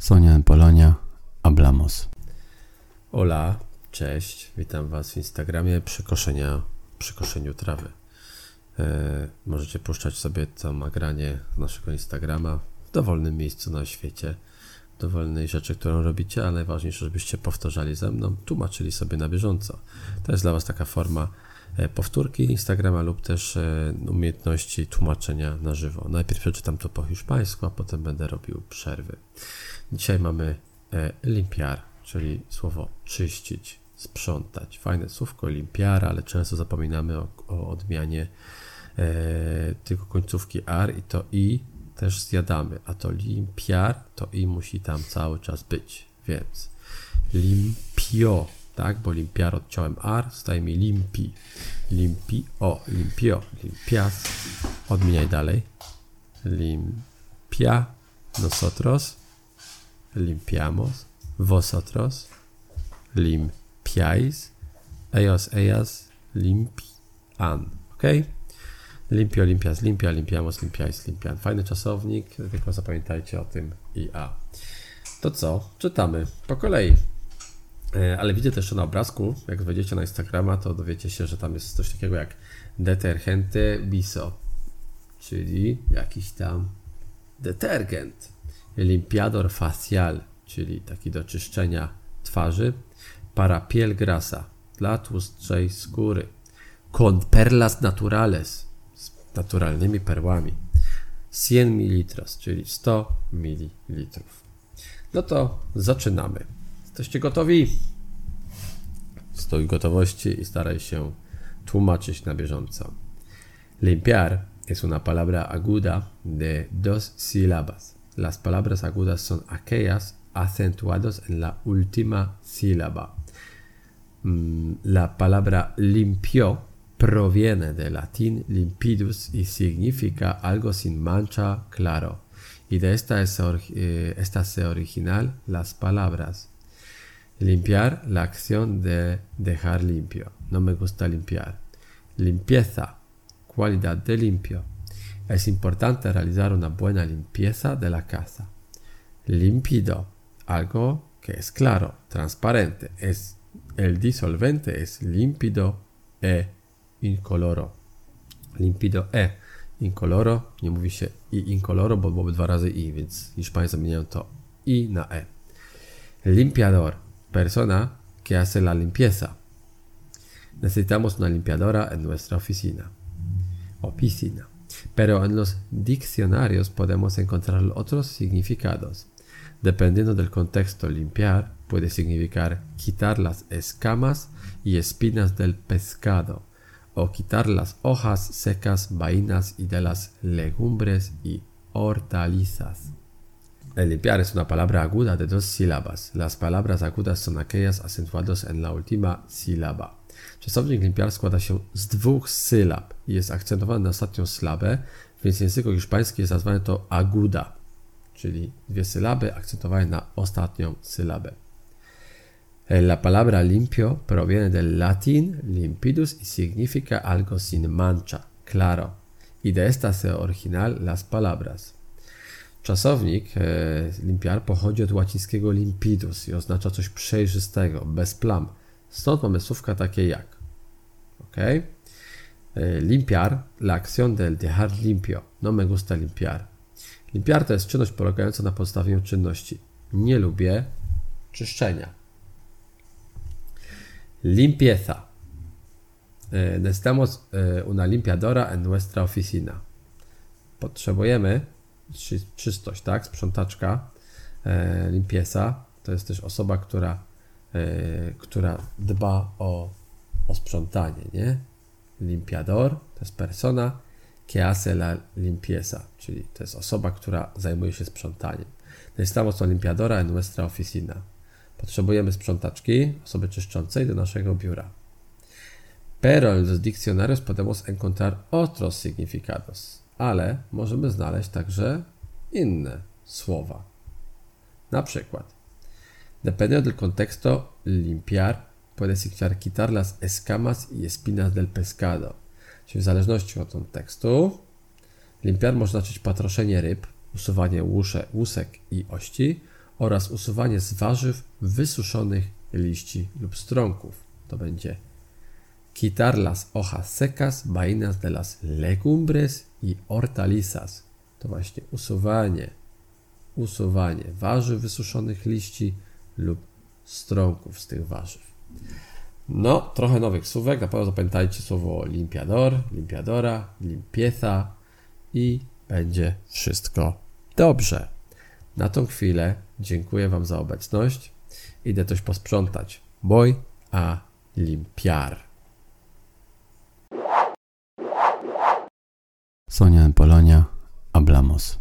Sonia Polonia, hablamos. Ola, cześć, witam Was w Instagramie przy, koszenia, przy koszeniu trawy. E, możecie puszczać sobie to nagranie z naszego Instagrama w dowolnym miejscu na świecie, dowolnej rzeczy, którą robicie, ale najważniejsze, żebyście powtarzali ze mną, tłumaczyli sobie na bieżąco. To jest dla Was taka forma e, powtórki Instagrama lub też e, umiejętności tłumaczenia na żywo. Najpierw przeczytam to po hiszpańsku, a potem będę robił przerwy. Dzisiaj mamy e, limpiar, czyli słowo czyścić, sprzątać. Fajne słówko limpiar, ale często zapominamy o, o odmianie e, tylko końcówki ar i to i też zjadamy, a to limpiar, to i musi tam cały czas być, więc limpio, tak, bo limpiar odciąłem ar, staje mi limpi, limpio, limpio, limpias, odmieniaj dalej, limpia, nosotros, limpiamos, vosotros limpiáis, ellos, ellas limpian, ok? Limpio, limpias, limpia, limpiamos, limpiáis, limpian. Fajny czasownik, tylko zapamiętajcie o tym i a. To co? Czytamy po kolei. E, ale widzę też na obrazku, jak wejdziecie na Instagrama, to dowiecie się, że tam jest coś takiego jak detergente biso, czyli jakiś tam detergent limpiador facial, czyli taki do czyszczenia twarzy, para piel grasa, dla tłustszej skóry, con perlas naturales, naturalnymi perłami, 100 ml, czyli 100 ml. No to zaczynamy. Jesteście gotowi? Stój gotowości i staraj się tłumaczyć na bieżąco. Limpiar es una palabra aguda de dos sílabas. Las palabras agudas son aquellas acentuadas en la última sílaba. Mm, la palabra limpio proviene del latín limpidus y significa algo sin mancha claro. Y de esta, es, eh, esta se original las palabras. Limpiar, la acción de dejar limpio. No me gusta limpiar. Limpieza, cualidad de limpio es importante realizar una buena limpieza de la casa. Límpido, algo que es claro, transparente. Es, el disolvente es límpido e incoloro. Límpido e incoloro, nie mówi się i incoloro, bo byłoby dwa razy i, więc Hiszpanie zamieniają to i na e. Limpiador, persona que hace la limpieza. Necesitamos una limpiadora en nuestra oficina. Oficina. pero en los diccionarios podemos encontrar otros significados. Dependiendo del contexto, limpiar puede significar quitar las escamas y espinas del pescado, o quitar las hojas secas, vainas y de las legumbres y hortalizas. El limpiar es una palabra aguda de dos sílabas. Las palabras agudas son aquellas acentuadas en la última sílaba. Czasownik limpiar składa się z dwóch sylab i jest akcentowany na ostatnią sylabę, więc w języku hiszpańskim jest nazwane to aguda, czyli dwie sylaby akcentowane na ostatnią sylabę. La palabra limpio proviene del latín limpidus y significa algo sin mancha, claro. Y de esta se original las palabras. Czasownik e, limpiar pochodzi od łacińskiego limpidus i oznacza coś przejrzystego, bez plam. Stąd mamy słówka takie jak ok? E, limpiar, la acción del dejar limpio. No me gusta limpiar. Limpiar to jest czynność polegająca na pozostawieniu czynności. Nie lubię czyszczenia. Limpieza. E, necesitamos e, una limpiadora en nuestra oficina. Potrzebujemy czystość, tak? Sprzątaczka. Limpieza to jest też osoba, która, która dba o o sprzątanie, nie? Limpiador to jest persona que hace la limpieza, czyli to jest osoba, która zajmuje się sprzątaniem. Necesitamos una limpiadora en nuestra oficina. Potrzebujemy sprzątaczki, osoby czyszczącej do naszego biura. Pero en los podemos encontrar otros significados, ale możemy znaleźć także inne słowa. Na przykład, dependiendo del contexto, limpiar puede significar quitar las escamas y espinas del pescado. Czyli w zależności od kontekstu, limpiar może znaczyć patroszenie ryb, usuwanie łusze, łusek i ości oraz usuwanie z warzyw wysuszonych liści lub strąków. To będzie quitar las hojas secas, vainas de las legumbres i hortalizas. To właśnie usuwanie, usuwanie warzyw wysuszonych liści lub strąków z tych warzyw. No, trochę nowych słówek. Na pewno zapamiętajcie słowo limpiador, limpiadora, limpieza i będzie wszystko dobrze. Na tą chwilę dziękuję Wam za obecność. Idę coś posprzątać. Voy a limpiar. Sonia Polonia, hablamos.